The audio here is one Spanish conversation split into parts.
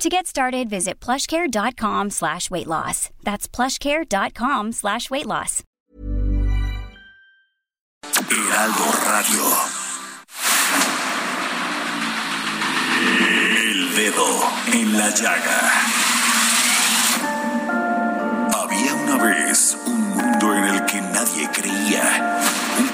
To get started, visit plushcare.com slash weight loss. That's plushcare.com slash weight loss. Heraldo Radio. El dedo en la llaga. Había una vez un mundo en el que nadie creía.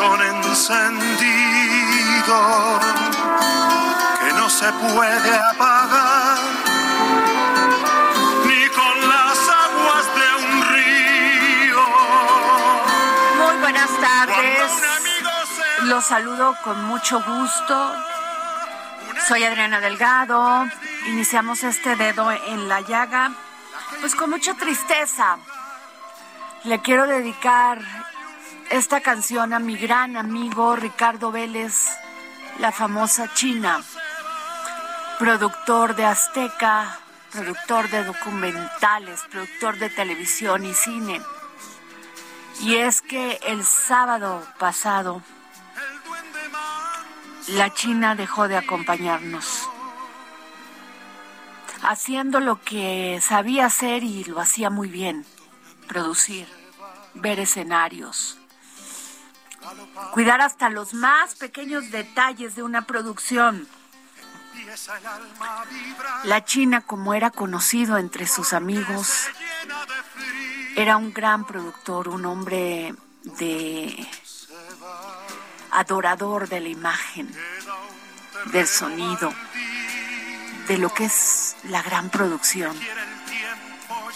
tizón encendido que no se puede apagar ni con las aguas de un río. Muy buenas tardes. Los saludo con mucho gusto. Soy Adriana Delgado. Iniciamos este dedo en la llaga. Pues con mucha tristeza. Le quiero dedicar esta canción a mi gran amigo Ricardo Vélez, la famosa China, productor de Azteca, productor de documentales, productor de televisión y cine. Y es que el sábado pasado la China dejó de acompañarnos, haciendo lo que sabía hacer y lo hacía muy bien, producir, ver escenarios, cuidar hasta los más pequeños detalles de una producción. La China, como era conocido entre sus amigos, era un gran productor, un hombre de adorador de la imagen, del sonido, de lo que es la gran producción,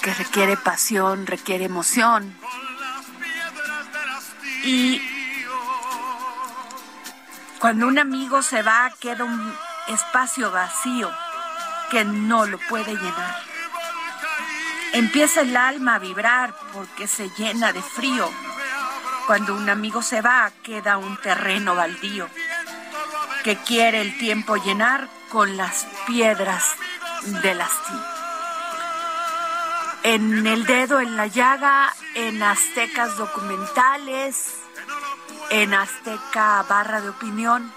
que requiere pasión, requiere emoción. Y cuando un amigo se va, queda un espacio vacío que no lo puede llenar. Empieza el alma a vibrar porque se llena de frío. Cuando un amigo se va, queda un terreno baldío que quiere el tiempo llenar con las piedras del hastío. En el dedo, en la llaga, en Aztecas documentales, en Azteca barra de opinión,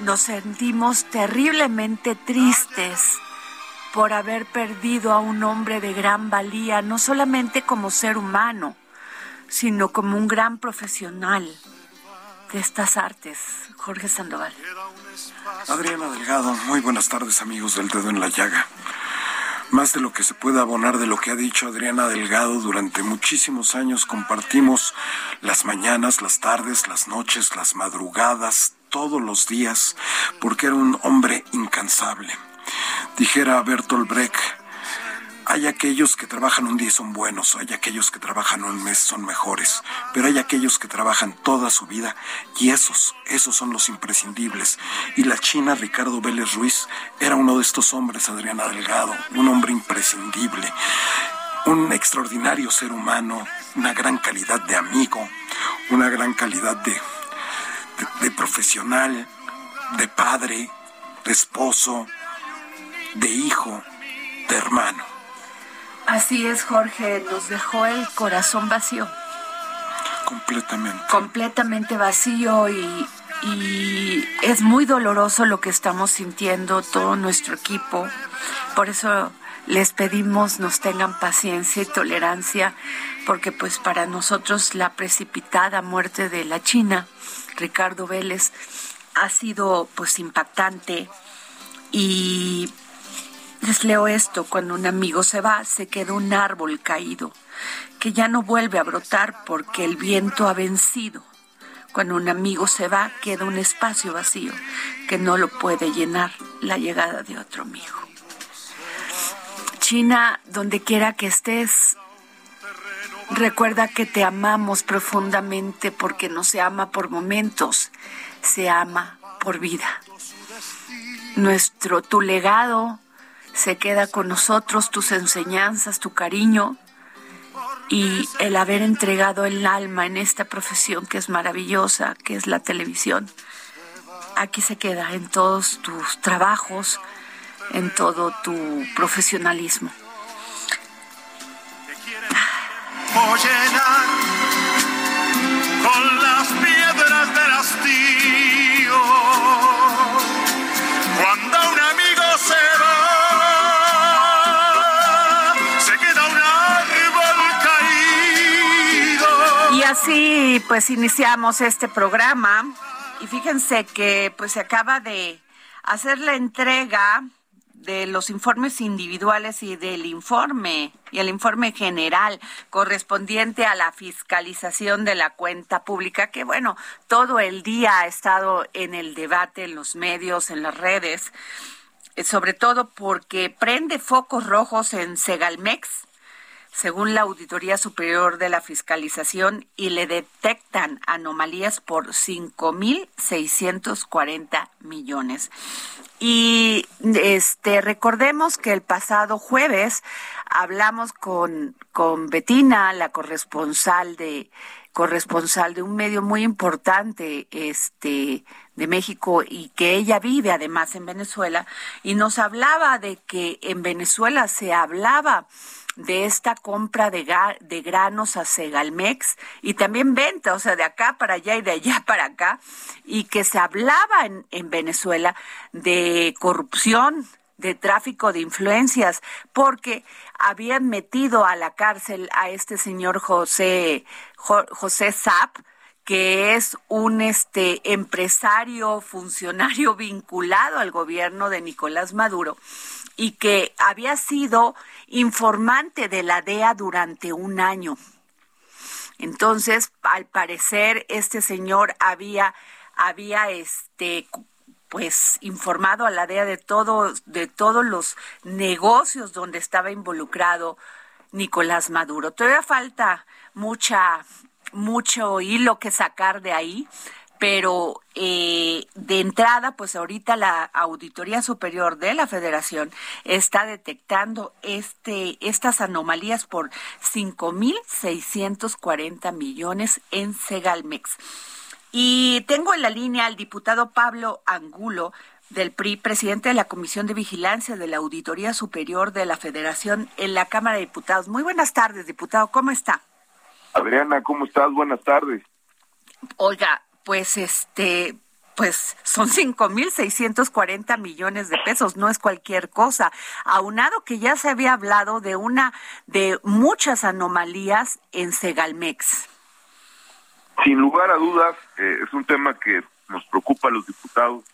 nos sentimos terriblemente tristes por haber perdido a un hombre de gran valía, no solamente como ser humano, sino como un gran profesional de estas artes, Jorge Sandoval. Adriana Delgado, muy buenas tardes amigos del dedo en la llaga. Más de lo que se puede abonar de lo que ha dicho Adriana Delgado durante muchísimos años compartimos las mañanas, las tardes, las noches, las madrugadas, todos los días, porque era un hombre incansable. Dijera Bertolt Brecht, hay aquellos que trabajan un día y son buenos, hay aquellos que trabajan un mes son mejores, pero hay aquellos que trabajan toda su vida y esos, esos son los imprescindibles. Y la China Ricardo Vélez Ruiz era uno de estos hombres, Adriana Delgado, un hombre imprescindible, un extraordinario ser humano, una gran calidad de amigo, una gran calidad de, de, de profesional, de padre, de esposo, de hijo, de hermano. Así es, Jorge, nos dejó el corazón vacío. Completamente. Completamente vacío y, y es muy doloroso lo que estamos sintiendo todo nuestro equipo. Por eso les pedimos nos tengan paciencia y tolerancia, porque pues para nosotros la precipitada muerte de la China, Ricardo Vélez, ha sido pues impactante y les leo esto, cuando un amigo se va, se queda un árbol caído, que ya no vuelve a brotar porque el viento ha vencido. Cuando un amigo se va, queda un espacio vacío que no lo puede llenar la llegada de otro amigo. China, donde quiera que estés, recuerda que te amamos profundamente porque no se ama por momentos, se ama por vida. Nuestro, tu legado se queda con nosotros, tus enseñanzas, tu cariño y el haber entregado el alma en esta profesión que es maravillosa, que es la televisión. Aquí se queda en todos tus trabajos, en todo tu profesionalismo. con las piedras. Así pues iniciamos este programa y fíjense que pues se acaba de hacer la entrega de los informes individuales y del informe y el informe general correspondiente a la fiscalización de la cuenta pública, que bueno, todo el día ha estado en el debate en los medios, en las redes, eh, sobre todo porque prende focos rojos en Segalmex, según la Auditoría Superior de la Fiscalización, y le detectan anomalías por 5.640 millones. Y este recordemos que el pasado jueves hablamos con, con Betina, la corresponsal de corresponsal de un medio muy importante este de México y que ella vive además en Venezuela y nos hablaba de que en Venezuela se hablaba de esta compra de, de granos a Segalmex y también venta, o sea, de acá para allá y de allá para acá, y que se hablaba en, en Venezuela de corrupción, de tráfico de influencias, porque habían metido a la cárcel a este señor José, José Zapp, que es un este empresario funcionario vinculado al gobierno de Nicolás Maduro y que había sido informante de la DEA durante un año. Entonces, al parecer, este señor había, había este pues informado a la DEA de todos, de todos los negocios donde estaba involucrado Nicolás Maduro. Todavía falta mucha, mucho hilo que sacar de ahí, pero eh, de entrada, pues ahorita la Auditoría Superior de la Federación está detectando este, estas anomalías por 5.640 millones en Segalmex. Y tengo en la línea al diputado Pablo Angulo del PRI, presidente de la Comisión de Vigilancia de la Auditoría Superior de la Federación en la Cámara de Diputados. Muy buenas tardes, diputado, ¿cómo está? Adriana, ¿cómo estás? Buenas tardes. Oiga, pues este, pues son 5.640 millones de pesos, no es cualquier cosa. Aunado que ya se había hablado de una, de muchas anomalías en Segalmex. Sin lugar a dudas, eh, es un tema que nos preocupa a los diputados.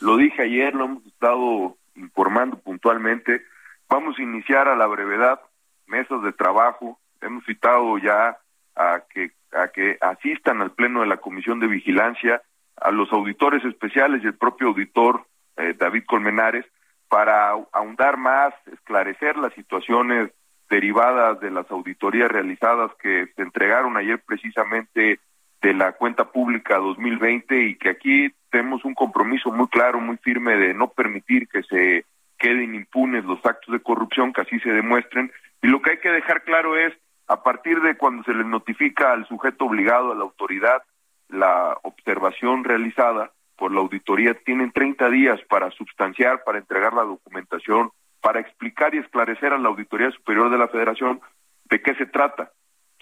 Lo dije ayer, lo hemos estado informando puntualmente. Vamos a iniciar a la brevedad mesas de trabajo. Hemos citado ya a que a que asistan al pleno de la Comisión de Vigilancia, a los auditores especiales y el propio auditor eh, David Colmenares, para ahondar más, esclarecer las situaciones derivadas de las auditorías realizadas que se entregaron ayer precisamente de la cuenta pública 2020 y que aquí tenemos un compromiso muy claro, muy firme de no permitir que se queden impunes los actos de corrupción, que así se demuestren. Y lo que hay que dejar claro es a partir de cuando se les notifica al sujeto obligado, a la autoridad, la observación realizada por la auditoría, tienen 30 días para sustanciar, para entregar la documentación para explicar y esclarecer a la Auditoría Superior de la Federación de qué se trata.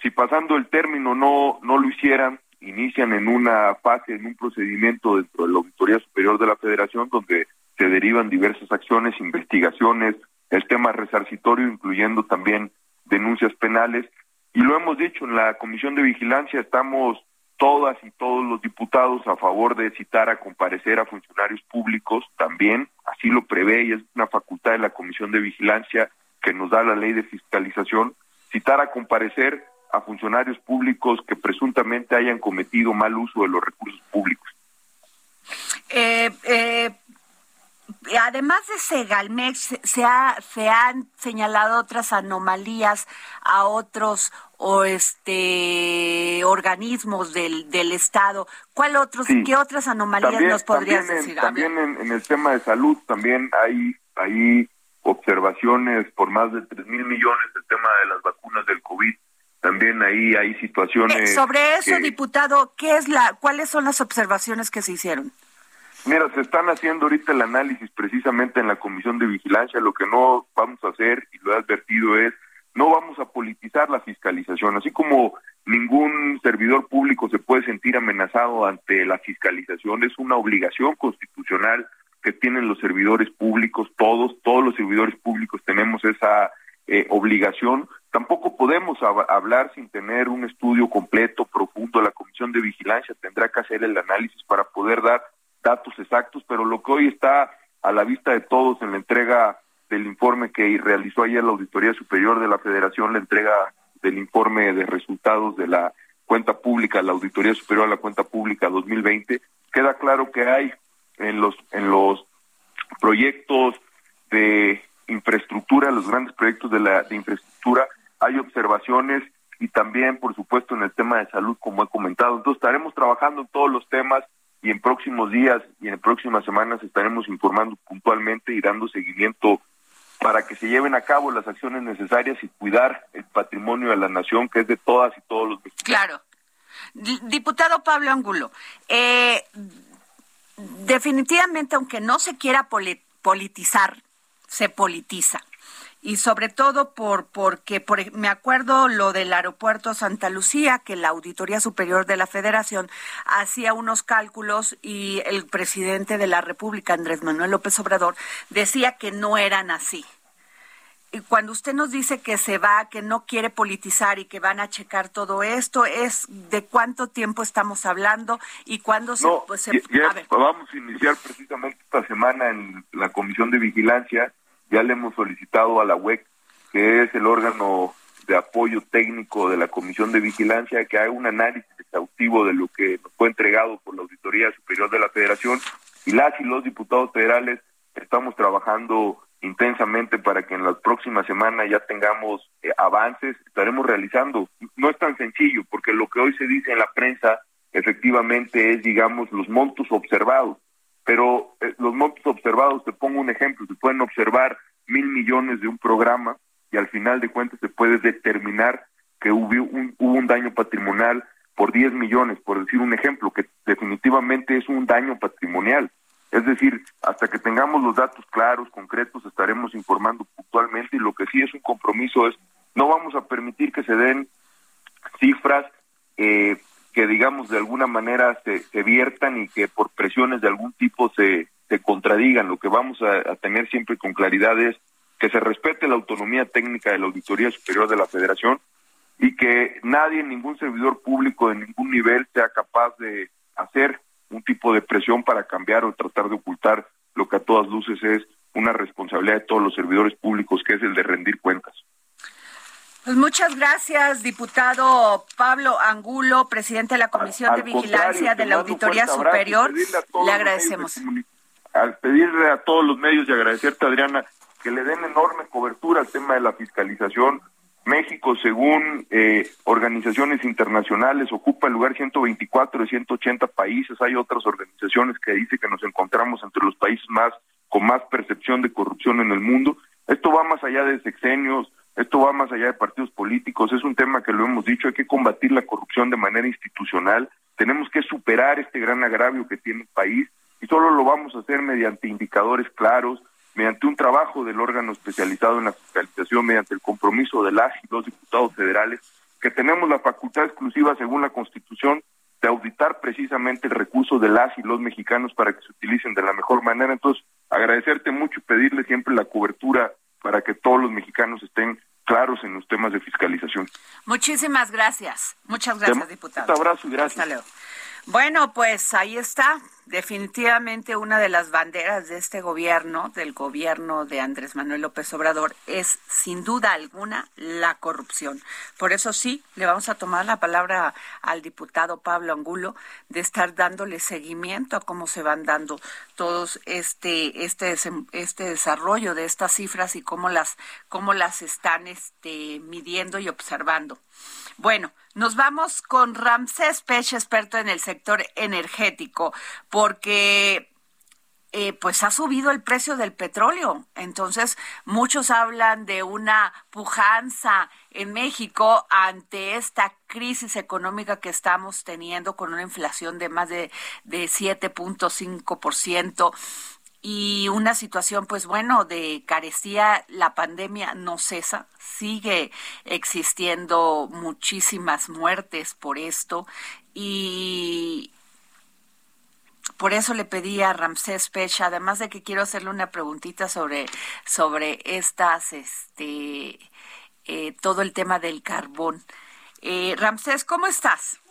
Si pasando el término no, no lo hicieran, inician en una fase, en un procedimiento dentro de la Auditoría Superior de la Federación donde se derivan diversas acciones, investigaciones, el tema resarcitorio, incluyendo también denuncias penales. Y lo hemos dicho, en la Comisión de Vigilancia estamos todas y todos los diputados a favor de citar a comparecer a funcionarios públicos también, así lo prevé y es una facultad de la Comisión de Vigilancia que nos da la ley de fiscalización, citar a comparecer a funcionarios públicos que presuntamente hayan cometido mal uso de los recursos públicos. Eh, eh, además de Segalmex, se, ha, se han señalado otras anomalías a otros o este organismos del, del Estado. ¿Cuál otros, qué otras anomalías nos podrías decir? también en, el tema de salud, también hay, hay observaciones por más de 3 mil millones del tema de las vacunas del COVID. También ahí hay situaciones. Eh, sobre eso, diputado, ¿qué es la, ¿cuáles son las observaciones que se hicieron? Mira, se están haciendo ahorita el análisis precisamente en la Comisión de Vigilancia. Lo que no vamos a hacer, y lo he advertido, es no vamos a politizar la fiscalización. Así como ningún servidor público se puede sentir amenazado ante la fiscalización, es una obligación constitucional que tienen los servidores públicos, todos, todos los servidores públicos tenemos esa eh, obligación. Tampoco podemos hablar sin tener un estudio completo, profundo. La Comisión de Vigilancia tendrá que hacer el análisis para poder dar datos exactos, pero lo que hoy está a la vista de todos en la entrega del informe que realizó ayer la Auditoría Superior de la Federación, la entrega del informe de resultados de la cuenta pública, la Auditoría Superior a la Cuenta Pública 2020, queda claro que hay en los en los proyectos de infraestructura, los grandes proyectos de la de infraestructura, hay observaciones y también, por supuesto, en el tema de salud, como he comentado. Entonces, estaremos trabajando en todos los temas y en próximos días y en próximas semanas estaremos informando puntualmente y dando seguimiento para que se lleven a cabo las acciones necesarias y cuidar el patrimonio de la nación, que es de todas y todos los mexicanos. Claro. Diputado Pablo Angulo, eh, definitivamente, aunque no se quiera politizar, se politiza y sobre todo por porque por, me acuerdo lo del aeropuerto Santa Lucía que la Auditoría Superior de la Federación hacía unos cálculos y el presidente de la República Andrés Manuel López Obrador decía que no eran así. Y cuando usted nos dice que se va, que no quiere politizar y que van a checar todo esto, es de cuánto tiempo estamos hablando y cuándo se, pues, vamos a iniciar precisamente esta semana en la Comisión de Vigilancia ya le hemos solicitado a la UEC, que es el órgano de apoyo técnico de la Comisión de Vigilancia, que haga un análisis exhaustivo de lo que nos fue entregado por la Auditoría Superior de la Federación. Y las y los diputados federales estamos trabajando intensamente para que en las próximas semanas ya tengamos eh, avances, estaremos realizando. No es tan sencillo, porque lo que hoy se dice en la prensa efectivamente es, digamos, los montos observados. Pero eh, los montos observados, pongo un ejemplo, se pueden observar mil millones de un programa y al final de cuentas se puede determinar que hubo un, un daño patrimonial por 10 millones, por decir un ejemplo, que definitivamente es un daño patrimonial. Es decir, hasta que tengamos los datos claros, concretos, estaremos informando puntualmente y lo que sí es un compromiso es no vamos a permitir que se den cifras eh, que digamos de alguna manera se, se, viertan y que por presiones de algún tipo se, se contradigan. Lo que vamos a, tener siempre con claridad es que se respete la autonomía técnica de la Auditoría Superior de la Federación y que nadie, ningún servidor público de ningún nivel sea capaz de hacer un tipo de presión para cambiar o tratar de ocultar lo que a todas luces es una responsabilidad de todos los servidores públicos, que es el de rendir cuentas. Pues muchas gracias, diputado Pablo Angulo, presidente de la Comisión de Vigilancia de la Auditoría Superior. Le agradecemos. Al pedirle a todos los medios y agradecerte, Adriana, que le den enorme cobertura al tema de la fiscalización. México, según eh, organizaciones internacionales, ocupa el lugar 124 de 180 países. Hay otras organizaciones que dicen que nos encontramos entre los países más con más percepción de corrupción en el mundo. Esto va más allá de sexenios, esto va más allá de partidos políticos, es un tema que lo hemos dicho, hay que combatir la corrupción de manera institucional, tenemos que superar este gran agravio que tiene el país solo lo vamos a hacer mediante indicadores claros, mediante un trabajo del órgano especializado en la fiscalización, mediante el compromiso de las y los diputados federales, que tenemos la facultad exclusiva según la Constitución de auditar precisamente el recurso de las y los mexicanos para que se utilicen de la mejor manera. Entonces, agradecerte mucho y pedirle siempre la cobertura para que todos los mexicanos estén claros en los temas de fiscalización. Muchísimas gracias. Muchas gracias, diputado. Un abrazo y gracias. Hasta luego. Bueno, pues ahí está. Definitivamente una de las banderas de este gobierno, del gobierno de Andrés Manuel López Obrador, es sin duda alguna la corrupción. Por eso sí, le vamos a tomar la palabra al diputado Pablo Angulo de estar dándole seguimiento a cómo se van dando todos este este este desarrollo de estas cifras y cómo las cómo las están este midiendo y observando. Bueno, nos vamos con Ramsés Pech, experto en el sector energético, porque eh, pues ha subido el precio del petróleo. Entonces, muchos hablan de una pujanza en México ante esta crisis económica que estamos teniendo con una inflación de más de, de 7.5% y una situación, pues bueno, de carecía, la pandemia no cesa, sigue existiendo muchísimas muertes por esto y por eso le pedí a Ramsés Pech, además de que quiero hacerle una preguntita sobre, sobre estas, este, eh, todo el tema del carbón. Eh, Ramsés, ¿cómo estás?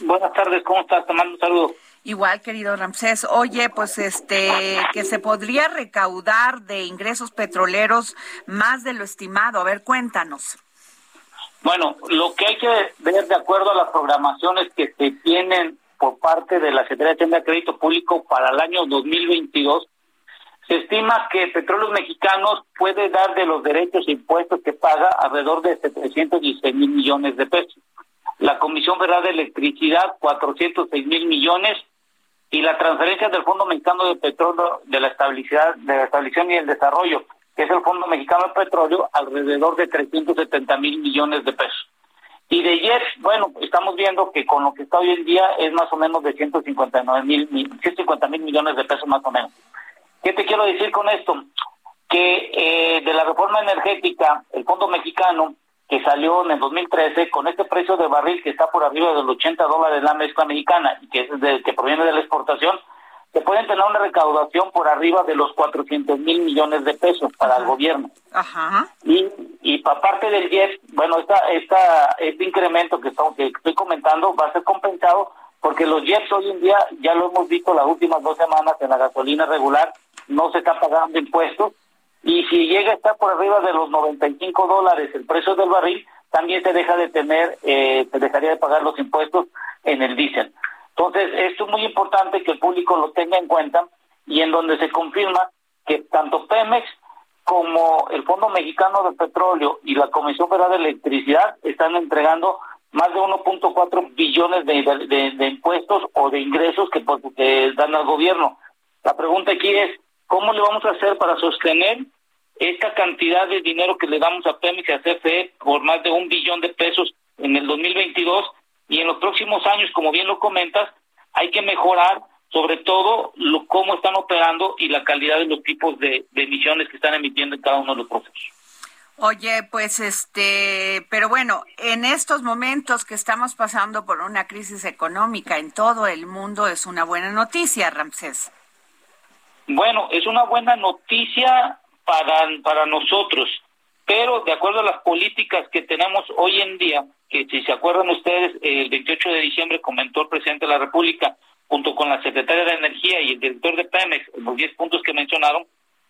Buenas tardes, ¿cómo estás? Te mando un saludo. Igual, querido Ramsés. Oye, pues este, que se podría recaudar de ingresos petroleros más de lo estimado. A ver, cuéntanos. Bueno, lo que hay que ver de acuerdo a las programaciones que se tienen por parte de la Secretaría de Hacienda de Crédito Público para el año 2022, se estima que Petróleos Mexicanos puede dar de los derechos e impuestos que paga alrededor de 716 mil millones de pesos. La Comisión Federal de Electricidad, 406 mil millones y la transferencia del Fondo Mexicano de Petróleo de la Estabilidad, de la Estabilización y el Desarrollo, que es el Fondo Mexicano de Petróleo, alrededor de 370 mil millones de pesos. Y de ayer, bueno, estamos viendo que con lo que está hoy en día es más o menos de 159 mil, 150 mil millones de pesos más o menos. ¿Qué te quiero decir con esto? Que eh, de la reforma energética, el Fondo Mexicano que salió en el 2013 con este precio de barril que está por arriba de los 80 dólares la mezcla mexicana y que es de, que proviene de la exportación, se pueden tener una recaudación por arriba de los 400 mil millones de pesos para el gobierno. Ajá. Y, y para parte del JET, bueno, esta, esta, este incremento que, que estoy comentando va a ser compensado porque los JETs hoy en día, ya lo hemos visto las últimas dos semanas en la gasolina regular, no se está pagando impuestos y si llega a estar por arriba de los 95 dólares el precio del barril, también se deja de tener, eh, se dejaría de pagar los impuestos en el diésel. Entonces, esto es muy importante que el público lo tenga en cuenta y en donde se confirma que tanto Pemex como el Fondo Mexicano de Petróleo y la Comisión Federal de Electricidad están entregando más de 1.4 billones de, impuestos o de ingresos que, que dan al gobierno. La pregunta aquí es, ¿cómo le vamos a hacer para sostener esta cantidad de dinero que le damos a Pemex y a CFE por más de un billón de pesos en el 2022 y en los próximos años, como bien lo comentas, hay que mejorar sobre todo lo, cómo están operando y la calidad de los tipos de, de emisiones que están emitiendo en cada uno de los procesos. Oye, pues este, pero bueno, en estos momentos que estamos pasando por una crisis económica en todo el mundo es una buena noticia, Ramsés. Bueno, es una buena noticia para, para nosotros. Pero de acuerdo a las políticas que tenemos hoy en día, que si se acuerdan ustedes, el 28 de diciembre comentó el presidente de la República, junto con la secretaria de Energía y el director de Pemex, los 10 puntos que mencionaron,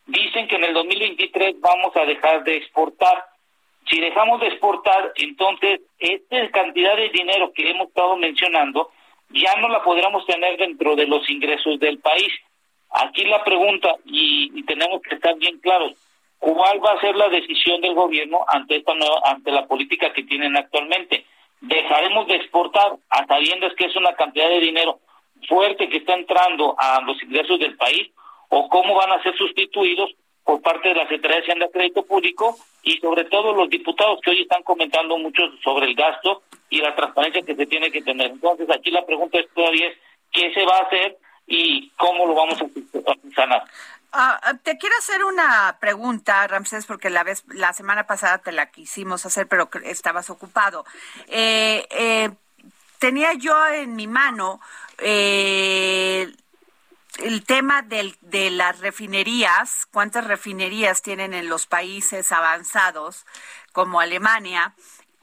dicen que en el 2023 vamos a dejar de exportar. Si dejamos de exportar, entonces esta cantidad de dinero que hemos estado mencionando ya no la podremos tener dentro de los ingresos del país. Aquí la pregunta, y, tenemos que estar bien claros, ¿cuál va a ser la decisión del gobierno ante esta nueva, ante la política que tienen actualmente? ¿Dejaremos de exportar a sabiendas que es una cantidad de dinero fuerte que está entrando a los ingresos del país? ¿O cómo van a ser sustituidos por parte de la Secretaría de Hacienda Crédito Público y sobre todo los diputados que hoy están comentando mucho sobre el gasto y la transparencia que se tiene que tener. Entonces aquí la pregunta es todavía ¿qué se va a hacer y cómo lo vamos a sanar. Ah, te quiero hacer una pregunta, Ramsés, porque la vez la semana pasada te la quisimos hacer, pero estabas ocupado. Eh, eh, tenía yo en mi mano eh, el tema del, de las refinerías, cuántas refinerías tienen en los países avanzados como Alemania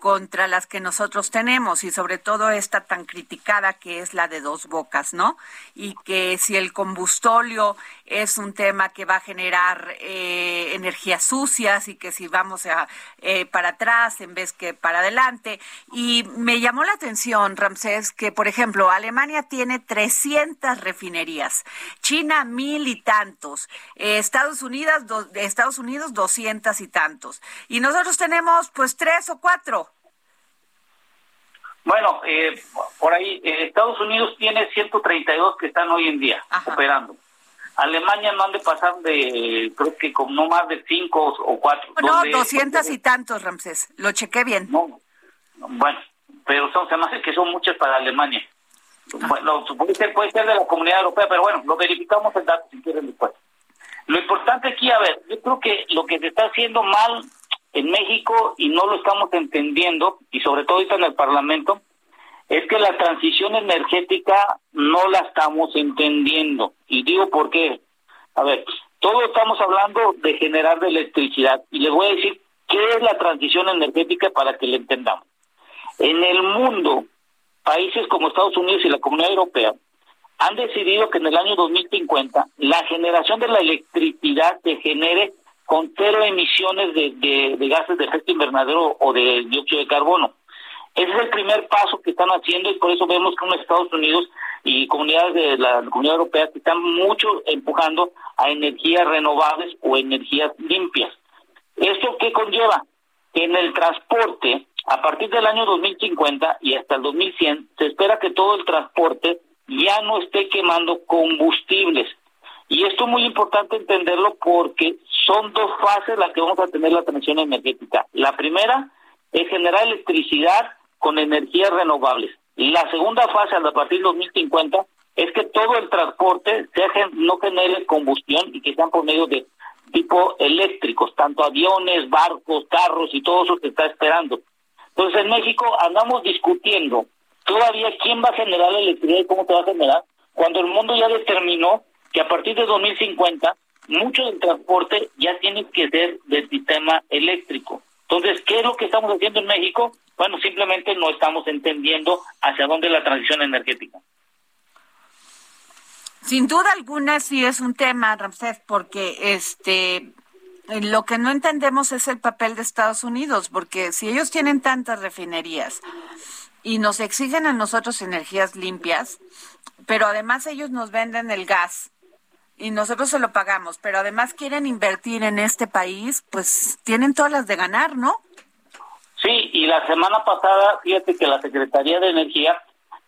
contra las que nosotros tenemos y sobre todo esta tan criticada que es la de dos bocas, ¿no? Y que si el combustóleo es un tema que va a generar eh, energías sucias y que si vamos a, eh, para atrás en vez que para adelante. Y me llamó la atención, Ramsés, que por ejemplo Alemania tiene 300 refinerías, China mil y tantos, eh, Estados Unidos, Estados Unidos 200 y tantos. Y nosotros tenemos pues tres o cuatro. Bueno, eh, por ahí eh, Estados Unidos tiene 132 que están hoy en día operando. Alemania no han de pasar de, creo que con no más de 5 o 4. No, 200 y tantos, Ramsés. Lo chequé bien. No, bueno, pero son, se me hace que son muchas para Alemania. Bueno, puede ser, puede ser de la comunidad europea, pero bueno, lo verificamos el dato si quieren después. Lo importante aquí, a ver, yo creo que lo que se está haciendo mal en México y no lo estamos entendiendo, y sobre todo ahorita en el Parlamento, es que la transición energética no la estamos entendiendo. Y digo por qué. A ver, todos estamos hablando de generar de electricidad y les voy a decir qué es la transición energética para que la entendamos. En el mundo, países como Estados Unidos y la Comunidad Europea han decidido que en el año 2050 la generación de la electricidad se genere con cero emisiones de, de, gases de efecto invernadero o de dióxido de carbono. Ese es el primer paso que están haciendo y por eso vemos que Estados Unidos y comunidades de la Comunidad Europea están mucho empujando a energías renovables o energías limpias. ¿Esto qué conlleva? Que en el transporte, a partir del año 2050 y hasta el 2100, se espera que todo el transporte ya no esté quemando combustibles, y esto es muy importante entenderlo porque son dos fases las que vamos a tener la transición energética. La primera es generar electricidad con energías renovables. La segunda fase, a partir del 2050, es que todo el transporte no genere combustión y que sean por medio de tipo eléctricos, tanto aviones, barcos, carros y todo eso que está esperando. Entonces en México andamos discutiendo todavía quién va a generar la electricidad y cómo se va a generar, cuando el mundo ya determinó que a partir de 2050 mucho del transporte ya tiene que ser del sistema eléctrico. Entonces, ¿qué es lo que estamos haciendo en México? Bueno, simplemente no estamos entendiendo hacia dónde la transición energética. Sin duda alguna sí es un tema, Ramsés, porque este lo que no entendemos es el papel de Estados Unidos, porque si ellos tienen tantas refinerías y nos exigen a nosotros energías limpias, pero además ellos nos venden el gas y nosotros se lo pagamos, pero además quieren invertir en este país, pues tienen todas las de ganar, ¿no? Sí, y la semana pasada, fíjate que la Secretaría de Energía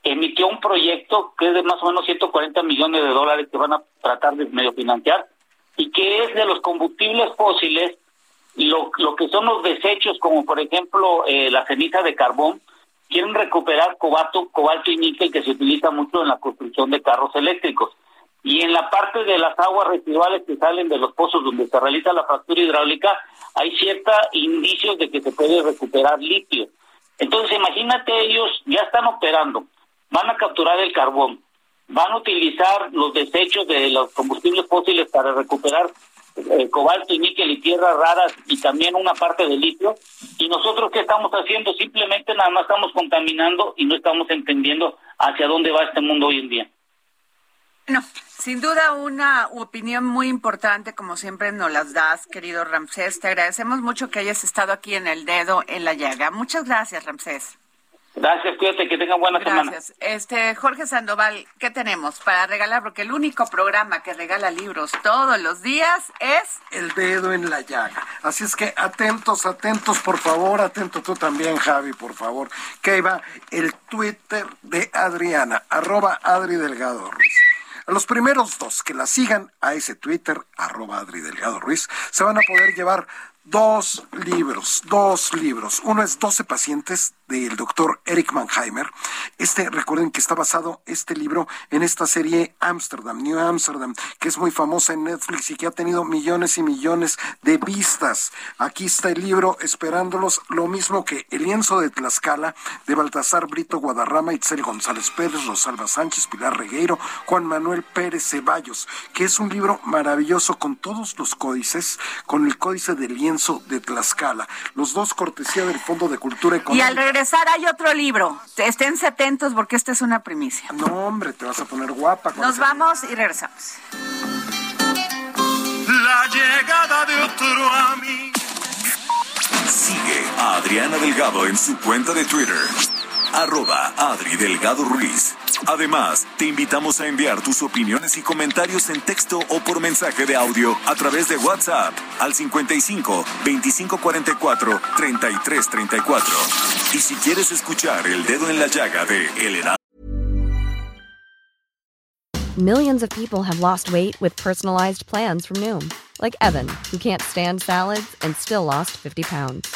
emitió un proyecto que es de más o menos 140 millones de dólares que van a tratar de medio financiar y que es de los combustibles fósiles, lo, lo que son los desechos, como por ejemplo eh, la ceniza de carbón, quieren recuperar cobalto, cobalto y níquel que se utiliza mucho en la construcción de carros eléctricos y en la parte de las aguas residuales que salen de los pozos donde se realiza la fractura hidráulica hay ciertos indicios de que se puede recuperar litio. Entonces imagínate ellos ya están operando, van a capturar el carbón, van a utilizar los desechos de los combustibles fósiles para recuperar eh, cobalto y níquel y tierras raras y también una parte de litio. Y nosotros qué estamos haciendo? Simplemente nada más estamos contaminando y no estamos entendiendo hacia dónde va este mundo hoy en día. No, sin duda una opinión muy importante, como siempre nos las das, querido Ramsés. Te agradecemos mucho que hayas estado aquí en el dedo en la llaga. Muchas gracias, Ramsés. Gracias, cuídate, que tengan buena semana. Gracias. Este, Jorge Sandoval, ¿qué tenemos para regalar? Porque el único programa que regala libros todos los días es... El dedo en la llaga. Así es que atentos, atentos, por favor, atento tú también, Javi, por favor. Que va el Twitter de Adriana, arroba Adri Delgado Ruiz. Los primeros dos que la sigan a ese Twitter, arroba Adri Delgado Ruiz, se van a poder llevar dos libros, dos libros. Uno es 12 pacientes del doctor Eric Mannheimer. Este, recuerden que está basado este libro en esta serie Amsterdam, New Amsterdam, que es muy famosa en Netflix y que ha tenido millones y millones de vistas. Aquí está el libro esperándolos, lo mismo que El lienzo de Tlaxcala de Baltasar Brito Guadarrama, Itzel González Pérez, Rosalba Sánchez, Pilar Regueiro, Juan Manuel Pérez Ceballos, que es un libro maravilloso con todos los códices, con el códice del lienzo de Tlaxcala. Los dos cortesía del Fondo de Cultura Económica regresar hay otro libro. Estén atentos porque esta es una primicia. No, hombre, te vas a poner guapa. Nos vamos y regresamos. La llegada de otro amigo. Sigue a Adriana Delgado en su cuenta de Twitter arroba Adri Delgado Ruiz. Además, te invitamos a enviar tus opiniones y comentarios en texto o por mensaje de audio a través de WhatsApp al 55 2544 3334. Y si quieres escuchar el dedo en la llaga de El Heraldo. Millions of people have lost weight with personalized plans from Noom, like Evan, who can't stand salads and still lost 50 pounds.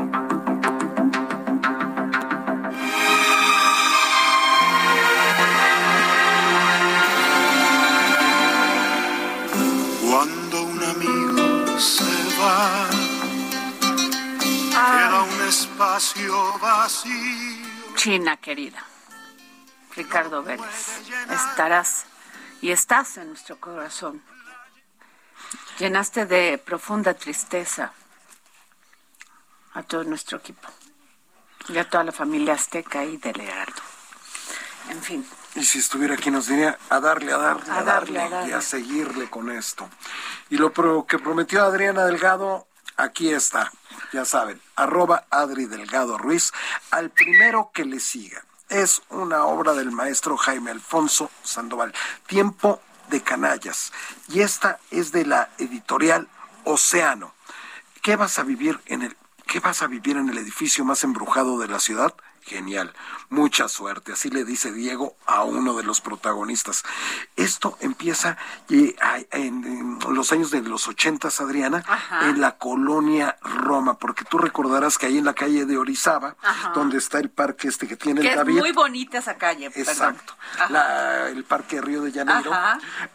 Espacio vacío. China querida. Ricardo Vélez, estarás y estás en nuestro corazón. Llenaste de profunda tristeza a todo nuestro equipo y a toda la familia azteca y del Heraldo. En fin. Y si estuviera aquí nos diría a darle, a darle, a, darle, y a seguirle con esto. Y lo que prometió Adriana Delgado, aquí está ya saben, arroba Adri Delgado Ruiz, al primero que le siga. Es una obra del maestro Jaime Alfonso Sandoval, Tiempo de Canallas. Y esta es de la editorial Océano. ¿Qué vas a vivir en el, qué vas a vivir en el edificio más embrujado de la ciudad? Genial, mucha suerte, así le dice Diego a uno de los protagonistas. Esto empieza eh, en, los años de los ochentas, Adriana, en la colonia Roma, porque tú recordarás que ahí en la calle de Orizaba, donde está el parque este que tiene el David. Es muy bonita esa calle. Exacto, el parque Río de Janeiro.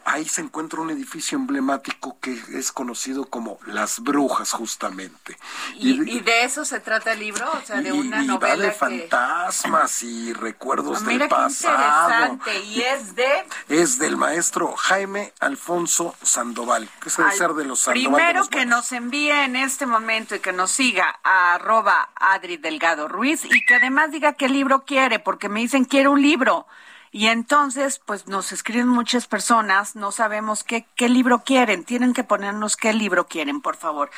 Ahí se encuentra un edificio emblemático que es conocido como Las Brujas, justamente. ¿Y, de eso se trata el libro? O sea, de una novela que fantasmas y recuerdos del pasado. interesante. Y es de. Es del maestro Jaime Alfonso Sandoval, que es el ser de los Sandoval. Primero que nos envíe en este momento y que nos siga a arroba Adri Delgado Ruiz y que además diga qué libro quiere, porque me dicen quiero un libro. Y entonces, pues nos escriben muchas personas, no sabemos qué, qué libro quieren, tienen que ponernos qué libro quieren, por favor.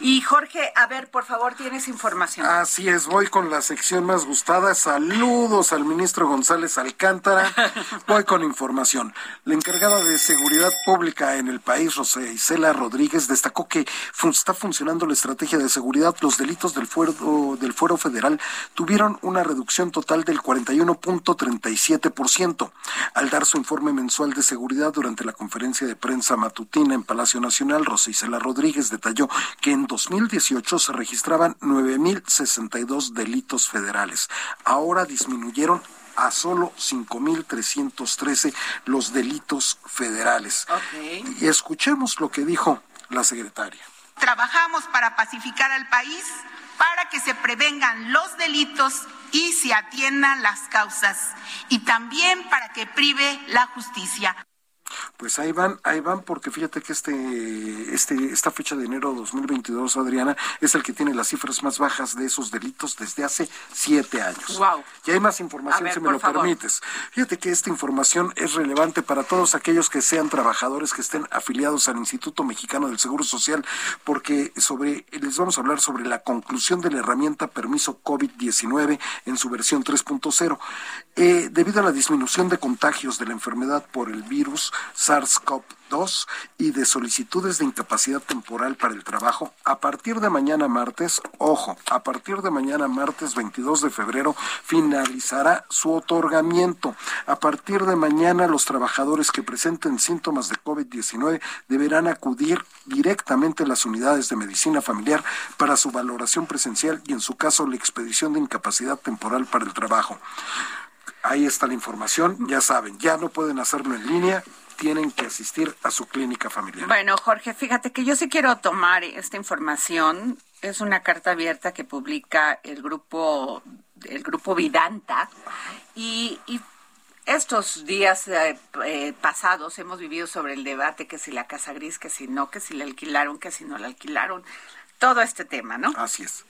Y Jorge, a ver, por favor, tienes información. Así es, voy con la sección más gustada. Saludos al ministro González Alcántara. Voy con información. La encargada de seguridad pública en el país, José Isela Rodríguez, destacó que está funcionando la estrategia de seguridad. Los delitos del fuero, del fuero federal tuvieron una reducción total del 41.37% al dar su informe mensual de seguridad durante la conferencia de prensa matutina en Palacio Nacional, Rosa Isela Rodríguez detalló que en 2018 se registraban 9.062 delitos federales. Ahora disminuyeron a solo 5.313 los delitos federales. Y escuchemos lo que dijo la secretaria. Trabajamos para pacificar al país, para que se prevengan los delitos y se atiendan las causas, y también para que prive la justicia. Pues ahí van, ahí van, porque fíjate que este, este, esta fecha de enero de 2022, Adriana, es el que tiene las cifras más bajas de esos delitos desde hace siete años. Wow. Y hay más información, si me lo permites. Fíjate que esta información es relevante para todos aquellos que sean trabajadores que estén afiliados al Instituto Mexicano del Seguro Social, porque sobre, les vamos a hablar sobre la conclusión de la herramienta permiso COVID-19 en su versión 3.0. Eh, debido a la disminución de contagios de la enfermedad por el virus, SARS-CoV-2 y de solicitudes de incapacidad temporal para el trabajo, a partir de mañana martes, ojo, a partir de mañana martes 22 de febrero finalizará su otorgamiento. A partir de mañana los trabajadores que presenten síntomas de COVID-19 deberán acudir directamente a las unidades de medicina familiar para su valoración presencial y en su caso la expedición de incapacidad temporal para el trabajo. Ahí está la información, ya saben, ya no pueden hacerlo en línea, tienen que asistir a su clínica familiar. Bueno, Jorge, fíjate que yo sí quiero tomar esta información. Es una carta abierta que publica el grupo, el grupo Vidanta. Y, estos días eh, eh, pasados hemos vivido sobre el debate que si la casa gris, que si no, que si la alquilaron, que si no la alquilaron. Todo este tema, ¿no? Así es.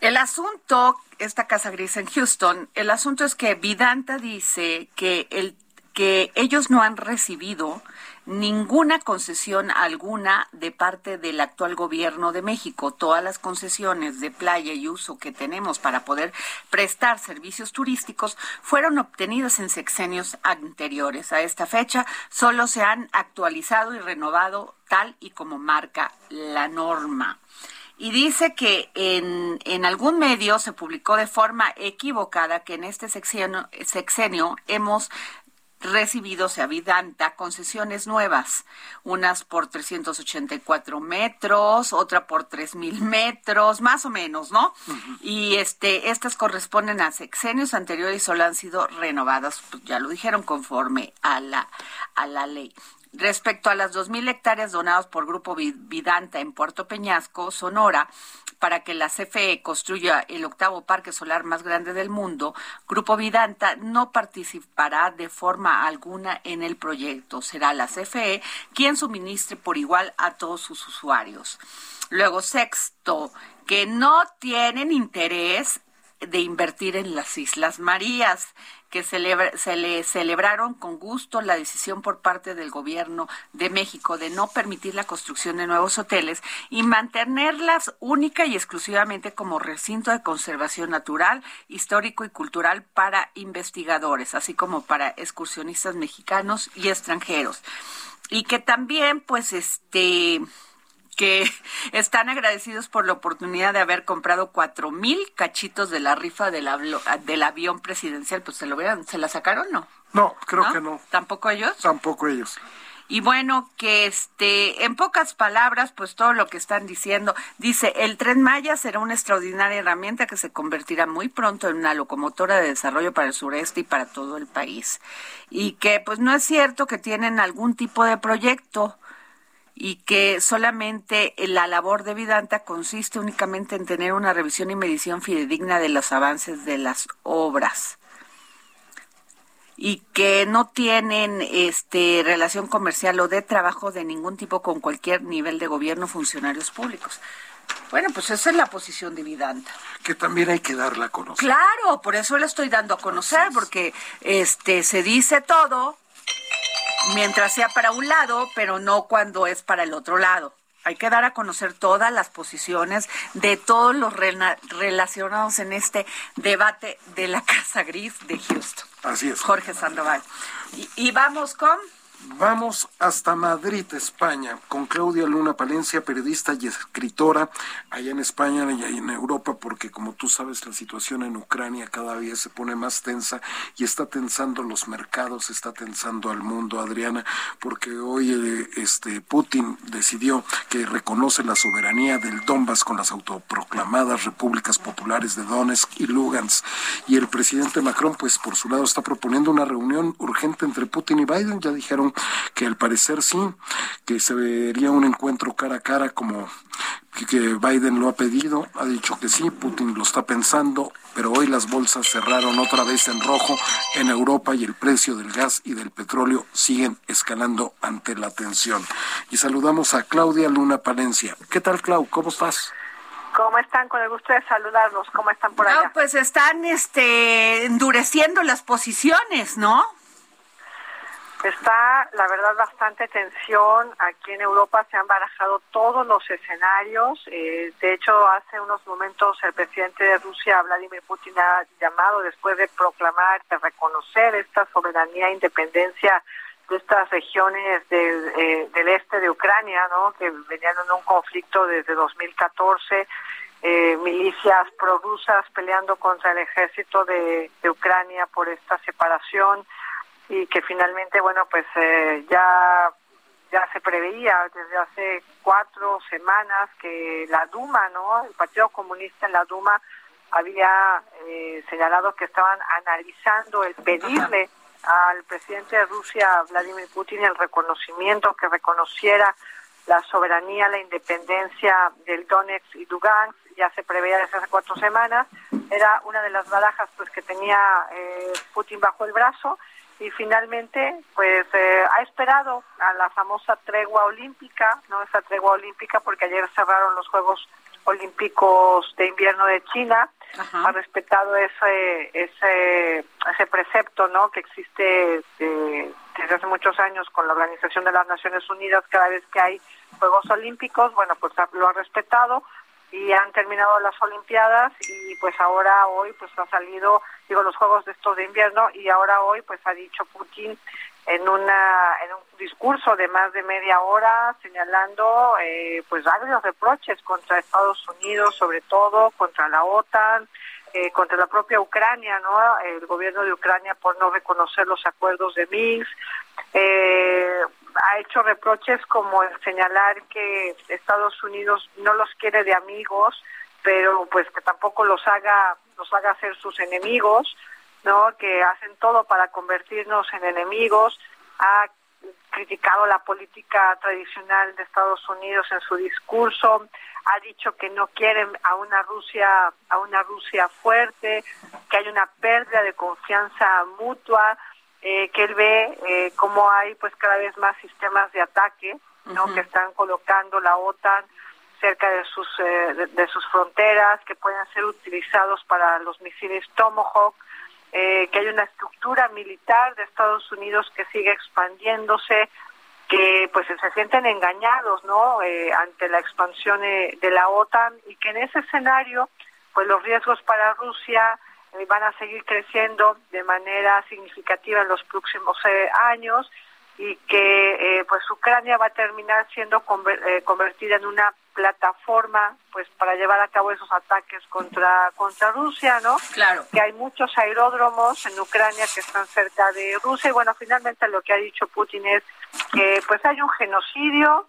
El asunto, esta casa gris en Houston, el asunto es que Vidanta dice que el que ellos no han recibido ninguna concesión alguna de parte del actual gobierno de México. Todas las concesiones de playa y uso que tenemos para poder prestar servicios turísticos fueron obtenidas en sexenios anteriores. A esta fecha solo se han actualizado y renovado tal y como marca la norma y dice que en, en, algún medio se publicó de forma equivocada que en este sexenio, sexenio hemos recibido, se Vidanta, concesiones nuevas, unas por 384 metros, otra por 3000 metros, más o menos, ¿no? Y este, estas corresponden a sexenios anteriores y solo han sido renovadas, pues ya lo dijeron, conforme a la, a la ley. Respecto a las 2.000 hectáreas donadas por Grupo Vidanta en Puerto Peñasco, Sonora, para que la CFE construya el octavo parque solar más grande del mundo, Grupo Vidanta no participará de forma alguna en el proyecto. Será la CFE quien suministre por igual a todos sus usuarios. Luego, sexto, que no tienen interés de invertir en las Islas Marías que se le celebraron con gusto la decisión por parte del gobierno de México de no permitir la construcción de nuevos hoteles y mantenerlas única y exclusivamente como recinto de conservación natural, histórico y cultural para investigadores, así como para excursionistas mexicanos y extranjeros. Y que también, pues, este, que están agradecidos por la oportunidad de haber comprado cuatro mil cachitos de la rifa del, del avión presidencial. Pues se lo vean, ¿se la sacaron no? No, creo que no. ¿Tampoco ellos? Tampoco ellos. Y bueno, que este, en pocas palabras, pues todo lo que están diciendo, dice, el tren Maya será una extraordinaria herramienta que se convertirá muy pronto en una locomotora de desarrollo para el sureste y para todo el país. Y que pues no es cierto que tienen algún tipo de proyecto y que solamente la labor de Vidanta consiste únicamente en tener una revisión y medición fidedigna de los avances de las obras y que no tienen este relación comercial o de trabajo de ningún tipo con cualquier nivel de gobierno funcionarios públicos. Bueno, pues esa es la posición de Vidanta. Que también hay que darla a conocer. Claro, por eso le estoy dando a conocer, porque este se dice todo, mientras sea para un lado, pero no cuando es para el otro lado. Hay que dar a conocer todas las posiciones de todos los relacionados en este debate de la Casa Gris de Houston. Así es. Jorge Sandoval. Y, vamos con... Vamos hasta Madrid, España, con Claudia Luna Palencia, periodista y escritora allá en España y en Europa, porque como tú sabes, la situación en Ucrania cada día se pone más tensa y está tensando los mercados, está tensando al mundo, Adriana, porque hoy eh, este Putin decidió que reconoce la soberanía del Donbass con las autoproclamadas repúblicas populares de Donetsk y Lugansk. Y el presidente Macron, pues por su lado, está proponiendo una reunión urgente entre Putin y Biden. Ya dijeron que al parecer sí, que se vería un encuentro cara a cara como que Biden lo ha pedido, ha dicho que sí, Putin lo está pensando, pero hoy las bolsas cerraron otra vez en rojo en Europa y el precio del gas y del petróleo siguen escalando ante la tensión. Y saludamos a Claudia Luna Palencia. ¿Qué tal, Clau? ¿Cómo estás? ¿Cómo están? Con el gusto de saludarlos. ¿Cómo están por allá? No, pues están este, endureciendo las posiciones, ¿no? Está, la verdad, bastante tensión. Aquí en Europa se han barajado todos los escenarios. Eh, de hecho, hace unos momentos el presidente de Rusia, Vladimir Putin, ha llamado después de proclamar, de reconocer esta soberanía e independencia de estas regiones del, eh, del este de Ucrania, ¿no? que venían en un conflicto desde 2014. Eh, milicias prorrusas peleando contra el ejército de, de Ucrania por esta separación y que finalmente, bueno, pues eh, ya ya se preveía desde hace cuatro semanas que la Duma, ¿no? El Partido Comunista en la Duma había eh, señalado que estaban analizando el pedirle al presidente de Rusia, Vladimir Putin, el reconocimiento, que reconociera la soberanía, la independencia del Donetsk y Lugansk, ya se preveía desde hace cuatro semanas, era una de las barajas pues que tenía eh, Putin bajo el brazo y finalmente pues eh, ha esperado a la famosa tregua olímpica, no esa tregua olímpica porque ayer cerraron los Juegos Olímpicos de Invierno de China, ha respetado ese ese ese precepto, ¿no? que existe eh, desde hace muchos años con la Organización de las Naciones Unidas. Cada vez que hay Juegos Olímpicos, bueno, pues lo ha respetado y han terminado las Olimpiadas y pues ahora hoy pues ha salido digo los Juegos de estos de invierno y ahora hoy pues ha dicho Putin en una en un discurso de más de media hora señalando eh, pues varios reproches contra Estados Unidos sobre todo contra la OTAN eh, contra la propia Ucrania no el gobierno de Ucrania por no reconocer los acuerdos de Minsk eh, ha hecho reproches como el señalar que Estados Unidos no los quiere de amigos, pero pues que tampoco los haga los haga ser sus enemigos, ¿no? Que hacen todo para convertirnos en enemigos. Ha criticado la política tradicional de Estados Unidos en su discurso, ha dicho que no quieren a una Rusia a una Rusia fuerte, que hay una pérdida de confianza mutua eh, que él ve eh, cómo hay pues cada vez más sistemas de ataque no que están colocando la OTAN cerca de sus eh, de, sus fronteras que pueden ser utilizados para los misiles Tomahawk eh, que hay una estructura militar de Estados Unidos que sigue expandiéndose que pues se sienten engañados no ante la expansión de la OTAN y que en ese escenario pues los riesgos para Rusia eh, van a seguir creciendo de manera significativa en los próximos eh, años y que eh, pues Ucrania va a terminar siendo convertida en una plataforma pues para llevar a cabo esos ataques contra contra Rusia, ¿no? Claro. Que hay muchos aeródromos en Ucrania que están cerca de Rusia y bueno, finalmente lo que ha dicho Putin es que pues hay un genocidio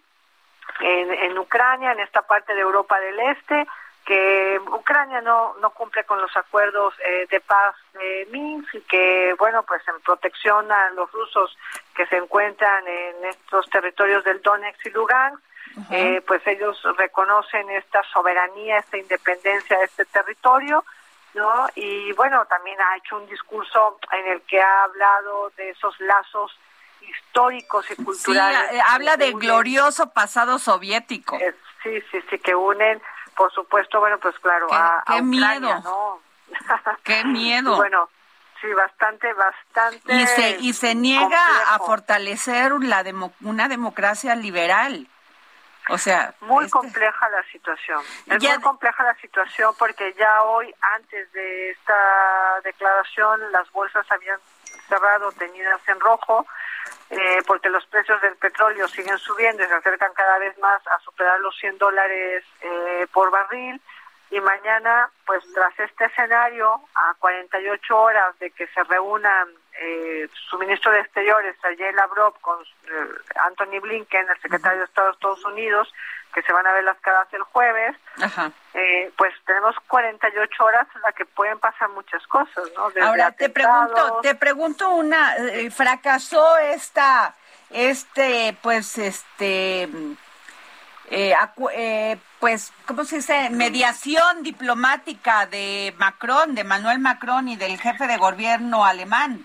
en, en Ucrania, en esta parte de Europa del Este, que Ucrania no, no cumple con los acuerdos eh, de paz de Minsk y que, bueno, pues en protección a los rusos que se encuentran en estos territorios del Donetsk y Lugansk, eh, pues ellos reconocen esta soberanía, esta independencia de este territorio, ¿no? Y bueno, también ha hecho un discurso en el que ha hablado de esos lazos históricos y culturales. Sí, eh, habla del glorioso pasado soviético. sí, sí, sí, que unen por supuesto, bueno, pues claro, a, qué Ucrania, miedo. ¿no? qué miedo. bueno, sí, bastante, bastante. Y se, y se niega a fortalecer la una democracia liberal. O sea, muy este compleja la situación. Es muy compleja la situación porque ya hoy, antes de esta declaración, las bolsas habían cerrado tenidas en rojo eh, porque los precios del petróleo siguen subiendo y se acercan cada vez más a superar los 100 dólares eh, por barril. Y mañana, pues tras este escenario, a 48 horas de que se reúnan eh, su ministro de Exteriores, Sergei Lavrov, con eh, Anthony Blinken, el secretario de Estado de Estados Unidos, que se van a ver las caras el jueves, eh, pues tenemos 48 horas en las que pueden pasar muchas cosas, ¿no? Ahora te pregunto, te pregunto una, eh, fracasó esta, este, pues, este, eh, pues, ¿cómo se dice? Mediación diplomática de Macron, de Manuel Macron y del jefe de gobierno alemán.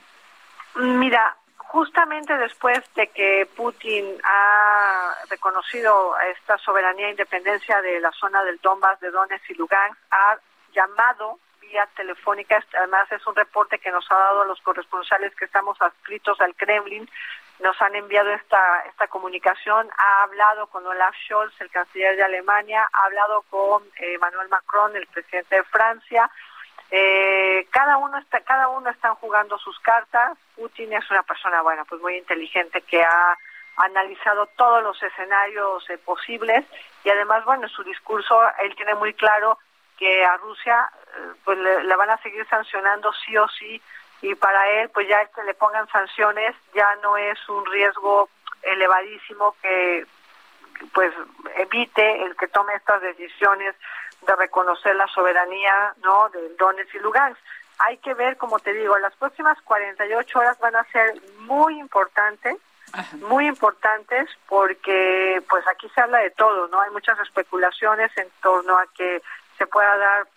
Mira, justamente después de que Putin ha reconocido esta soberanía e independencia de la zona del Donbass, de Donetsk y Lugansk, ha llamado vía telefónica, además es un reporte que nos ha dado los corresponsales que estamos adscritos al Kremlin, nos han enviado esta, esta comunicación, ha hablado con Olaf Scholz, el canciller de Alemania, ha hablado con eh, Emmanuel Macron, el presidente de Francia, eh, cada uno está, cada uno están jugando sus cartas. Putin es una persona, bueno, pues muy inteligente que ha analizado todos los escenarios eh, posibles y además, bueno, en su discurso él tiene muy claro que a Rusia eh, pues le, van a seguir sancionando sí o sí y para él pues ya que le pongan sanciones ya no es un riesgo elevadísimo que pues evite el que tome estas decisiones de reconocer la soberanía no de Donetsk y Lugansk. Hay que ver, como te digo, las próximas 48 horas van a ser muy importantes, muy importantes porque pues aquí se habla de todo, ¿no? Hay muchas especulaciones en torno a que se pueda dar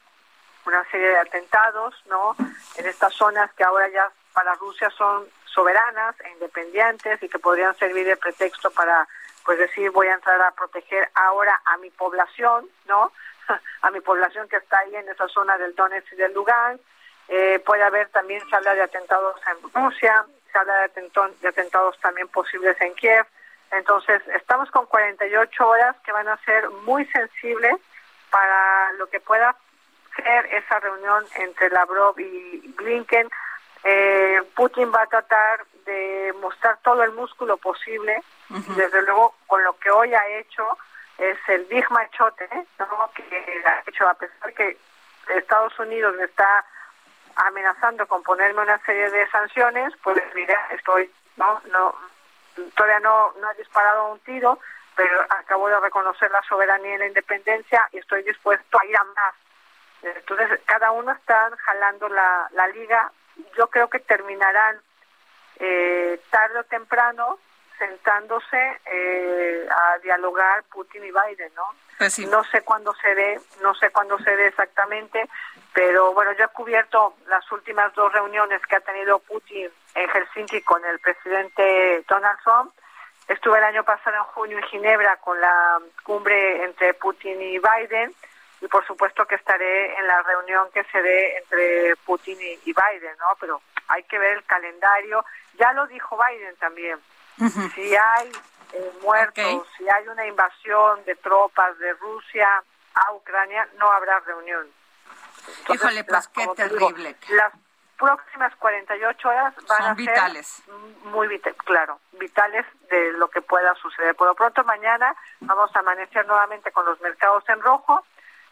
una serie de atentados, ¿no? En estas zonas que ahora ya para Rusia son soberanas e independientes y que podrían servir de pretexto para pues decir voy a entrar a proteger ahora a mi población, ¿no? a mi población que está ahí en esa zona del Donetsk y del Lugansk. Eh, puede haber también, se habla de atentados en Rusia, se habla de, de atentados también posibles en Kiev. Entonces, estamos con 48 horas que van a ser muy sensibles para lo que pueda ser esa reunión entre Lavrov y Blinken. Eh, Putin va a tratar de mostrar todo el músculo posible, desde luego con lo que hoy ha hecho, es el Big Machote, ¿no? que ha hecho, a pesar que Estados Unidos me está amenazando con ponerme una serie de sanciones, pues mira, estoy, no, no, todavía no, no he disparado un tiro, pero acabo de reconocer la soberanía y la independencia y estoy dispuesto a ir a más. Entonces, cada uno está jalando la, la liga. Yo creo que terminarán eh, tarde o temprano sentándose eh, a dialogar Putin y Biden, ¿no? Pues no sé cuándo se dé, no sé cuándo se dé exactamente, pero bueno, yo he cubierto las últimas dos reuniones que ha tenido Putin en Helsinki con el presidente Donald Trump. Estuve el año pasado en junio en Ginebra con la cumbre entre Putin y Biden y por supuesto que estaré en la reunión que se dé entre Putin y, y Biden, ¿no? Pero hay que ver el calendario. Ya lo dijo Biden también si hay eh, muertos, si hay una invasión de tropas de Rusia a Ucrania, no habrá reunión. Híjole, pues qué terrible. las próximas 48 horas van a vitales. ser muy vitales, claro, vitales de lo que pueda suceder. Por lo pronto mañana vamos a amanecer nuevamente con los mercados en rojo,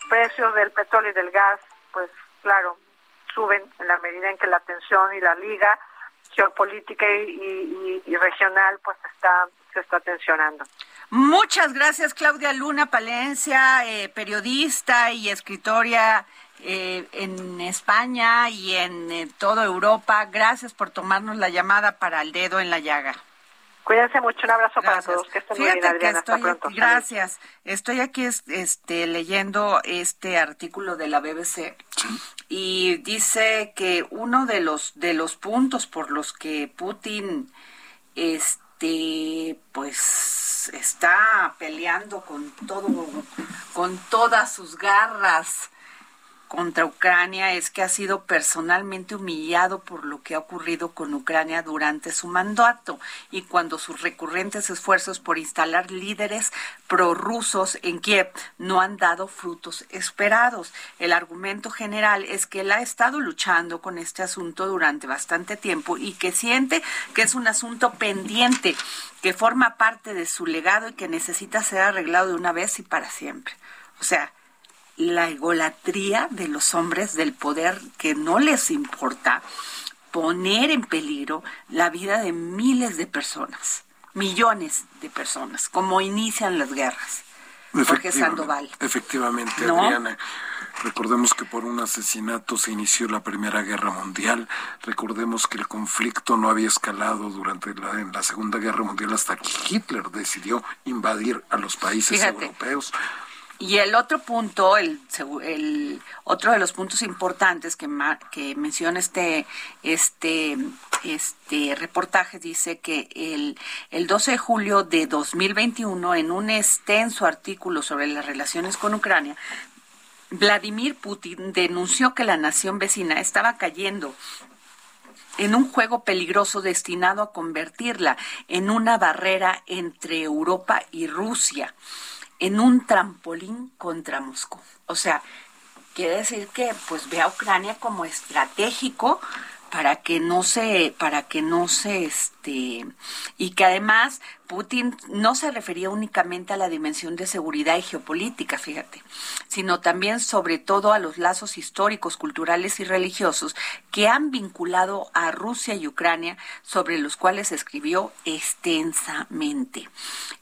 precios del petróleo y del gas, pues claro, suben en la medida en que la tensión y la liga geopolítica y, regional pues está se está tensionando. Muchas gracias Claudia Luna Palencia, eh, periodista y escritora eh, en España y en eh, toda Europa. Gracias por tomarnos la llamada para el dedo en la llaga. Cuídense mucho, un abrazo para todos. Que estén Fíjate muy bien, estoy, gracias. Estoy aquí este, leyendo este artículo de la BBC y dice que uno de los de los puntos por los que Putin este pues está peleando con todo con todas sus garras contra Ucrania es que ha sido personalmente humillado por lo que ha ocurrido con Ucrania durante su mandato y cuando sus recurrentes esfuerzos por instalar líderes prorrusos en Kiev no han dado frutos esperados. El argumento general es que él ha estado luchando con este asunto durante bastante tiempo y que siente que es un asunto pendiente, que forma parte de su legado y que necesita ser arreglado de una vez y para siempre. O sea, la egolatría de los hombres del poder que no les importa poner en peligro la vida de miles de personas, millones de personas, como inician las guerras. Jorge Sandoval. Efectivamente, Adriana. Recordemos que por un asesinato se inició la Primera Guerra Mundial. Recordemos que el conflicto no había escalado durante la, en la Segunda Guerra Mundial hasta que Hitler decidió invadir a los países europeos. Y el otro punto, el, otro de los puntos importantes que, que menciona este, este, este reportaje dice que el, el 12 de julio de 2021, en un extenso artículo sobre las relaciones con Ucrania, Vladimir Putin denunció que la nación vecina estaba cayendo en un juego peligroso destinado a convertirla en una barrera entre Europa y Rusia en un trampolín contra Moscú. O sea, quiere decir que pues ve a Ucrania como estratégico para que no se para que no se este y que además Putin no se refería únicamente a la dimensión de seguridad y geopolítica, fíjate, sino también sobre todo a los lazos históricos, culturales y religiosos que han vinculado a Rusia y Ucrania, sobre los cuales escribió extensamente.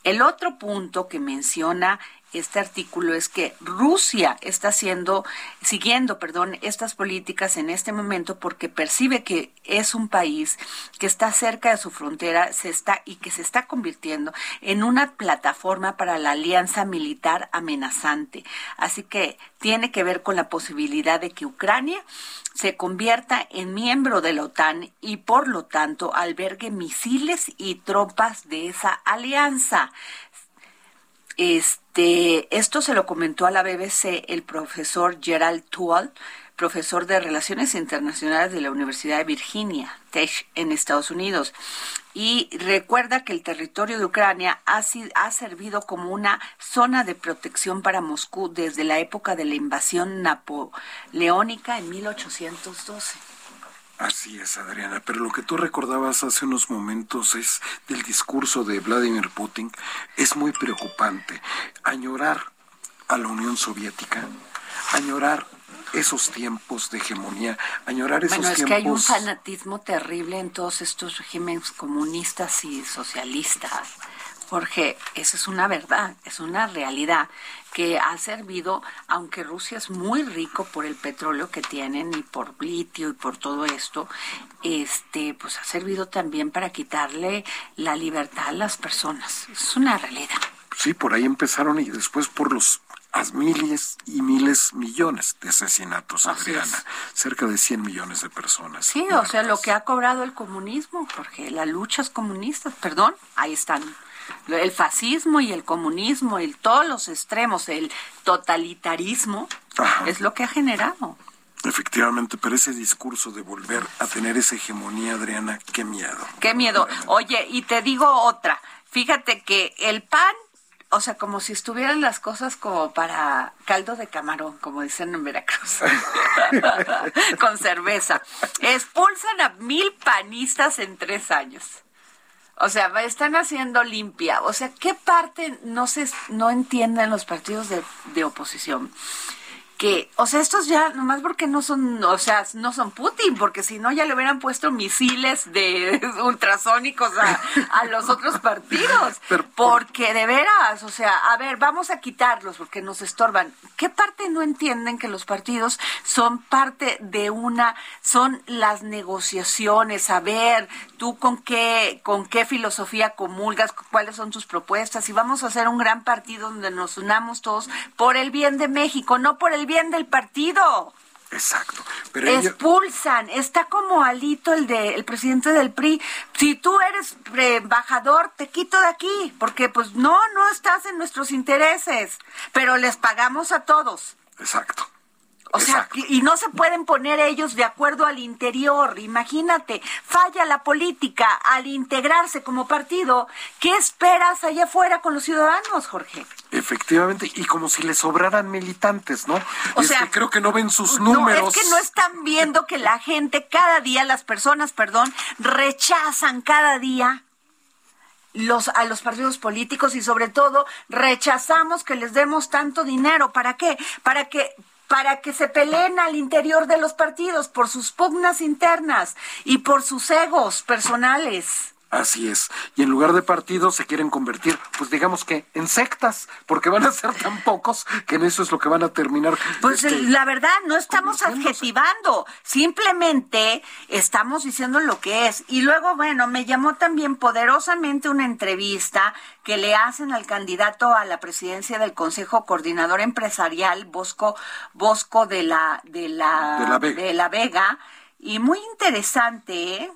El otro punto que menciona este artículo es que Rusia está haciendo, siguiendo, perdón, estas políticas en este momento porque percibe que es un país que está cerca de su frontera, se está y que se está convirtiendo en una plataforma para la alianza militar amenazante. Así que tiene que ver con la posibilidad de que Ucrania se convierta en miembro de la OTAN y por lo tanto albergue misiles y tropas de esa alianza. Este, esto se lo comentó a la BBC el profesor Gerald Tual, profesor de Relaciones Internacionales de la Universidad de Virginia, Tech, en Estados Unidos. Y recuerda que el territorio de Ucrania ha, ha servido como una zona de protección para Moscú desde la época de la invasión napoleónica en 1812. Así es, Adriana. Pero lo que tú recordabas hace unos momentos es del discurso de Vladimir Putin. Es muy preocupante. Añorar a la Unión Soviética, añorar esos tiempos de hegemonía, añorar esos bueno, es que hay un fanatismo terrible en todos estos regímenes comunistas y socialistas. Jorge, esa es una verdad, es una realidad que ha servido, aunque Rusia es muy rico por el petróleo que tienen y por litio y por todo esto, este, pues ha servido también para quitarle la libertad a las personas. Es una realidad. Sí, por ahí empezaron y después por los miles y miles, millones de asesinatos, Adriana. Cerca de 100 millones de personas. Sí, o sea, lo que ha cobrado el comunismo, porque las luchas comunistas, perdón, ahí están el fascismo y el comunismo y todos los extremos, el totalitarismo, es lo que ha generado. Efectivamente, pero ese discurso de volver a tener esa hegemonía, Adriana, qué miedo. Qué miedo. Oye, y te digo otra. Fíjate que el PAN, o sea, como si estuvieran las cosas como para caldo de camarón, como dicen en Veracruz, con cerveza. Expulsan a mil panistas en tres años. O sea, están haciendo limpia. O sea, ¿qué parte no se no entienden los partidos de, de oposición? Que, o sea, estos ya, nomás porque no son, o sea, no son Putin, porque si no ya le hubieran puesto misiles de ultrasónicos a, los otros partidos. porque de veras, o sea, a ver, vamos a quitarlos porque nos estorban. ¿Qué parte no entienden que los partidos son parte de una, son las negociaciones? A ver, tú con qué, con qué filosofía comulgas, cuáles son tus propuestas, y vamos a hacer un gran partido donde nos unamos todos por el bien de México, no por el bien del partido. Exacto. Pero Expulsan. Está como Alito, el de el presidente del PRI. Si tú eres embajador, te quito de aquí, porque pues no, no estás en nuestros intereses, pero les pagamos a todos. Exacto. O sea, y no se pueden poner ellos de acuerdo al interior. Imagínate, falla la política al integrarse como partido. ¿Qué esperas allá afuera con los ciudadanos, Jorge? Efectivamente, y como si les sobraran militantes, ¿no? O sea, creo que no ven sus números. No, es que no están viendo que la gente cada día, las personas, perdón, rechazan cada día los, a los partidos políticos y sobre todo rechazamos que les demos tanto dinero. ¿Para qué? Para que para que se peleen al interior de los partidos por sus pugnas internas y por sus egos personales. Así es. Y en lugar de partidos se quieren convertir, pues digamos que en sectas, porque van a ser tan pocos que en eso es lo que van a terminar. Pues este, la verdad, no estamos adjetivando, simplemente estamos diciendo lo que es. Y luego, bueno, me llamó también poderosamente una entrevista que le hacen al candidato a la presidencia del Consejo Coordinador Empresarial, Bosco, Bosco de la, de la, de la Vega. De la Vega y muy interesante, ¿eh?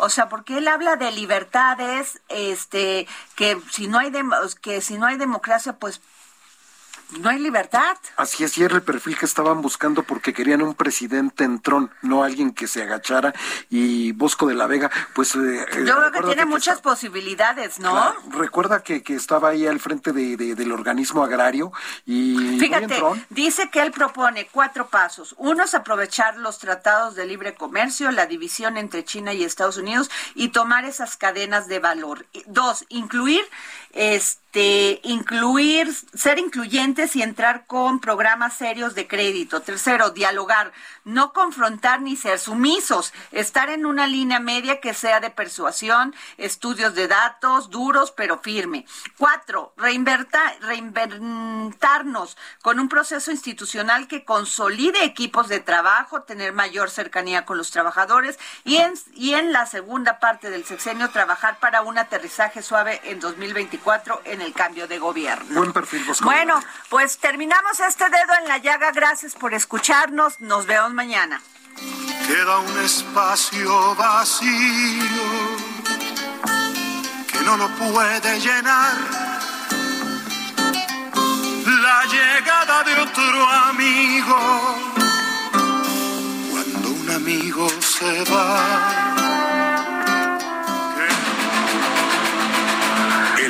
O sea, porque él habla de libertades, este, que si no hay que si no hay democracia, pues no hay libertad. Así es, y era el perfil que estaban buscando porque querían un presidente en tron, no alguien que se agachara. Y Bosco de la Vega, pues... Eh, eh, Yo creo que tiene muchas posibilidades, ¿no? recuerda que, que, estaba ahí al frente de, del organismo agrario y... Fíjate, dice que él propone cuatro pasos. Uno es aprovechar los tratados de libre comercio, la división entre China y Estados Unidos y tomar esas cadenas de valor. Dos, incluir este, incluir, ser incluyentes y entrar con programas serios de crédito. Tercero, dialogar, no confrontar ni ser sumisos, estar en una línea media que sea de persuasión, estudios de datos duros pero firme. Cuatro, reinventarnos con un proceso institucional que consolide equipos de trabajo, tener mayor cercanía con los trabajadores y en, y en la segunda parte del sexenio trabajar para un aterrizaje suave en 2024 en el cambio de gobierno. Buen perfil, Bueno, pues terminamos este dedo en la llaga. Gracias por escucharnos. Nos vemos mañana. Queda un espacio vacío que no lo puede llenar. La llegada de otro amigo. Cuando un amigo se va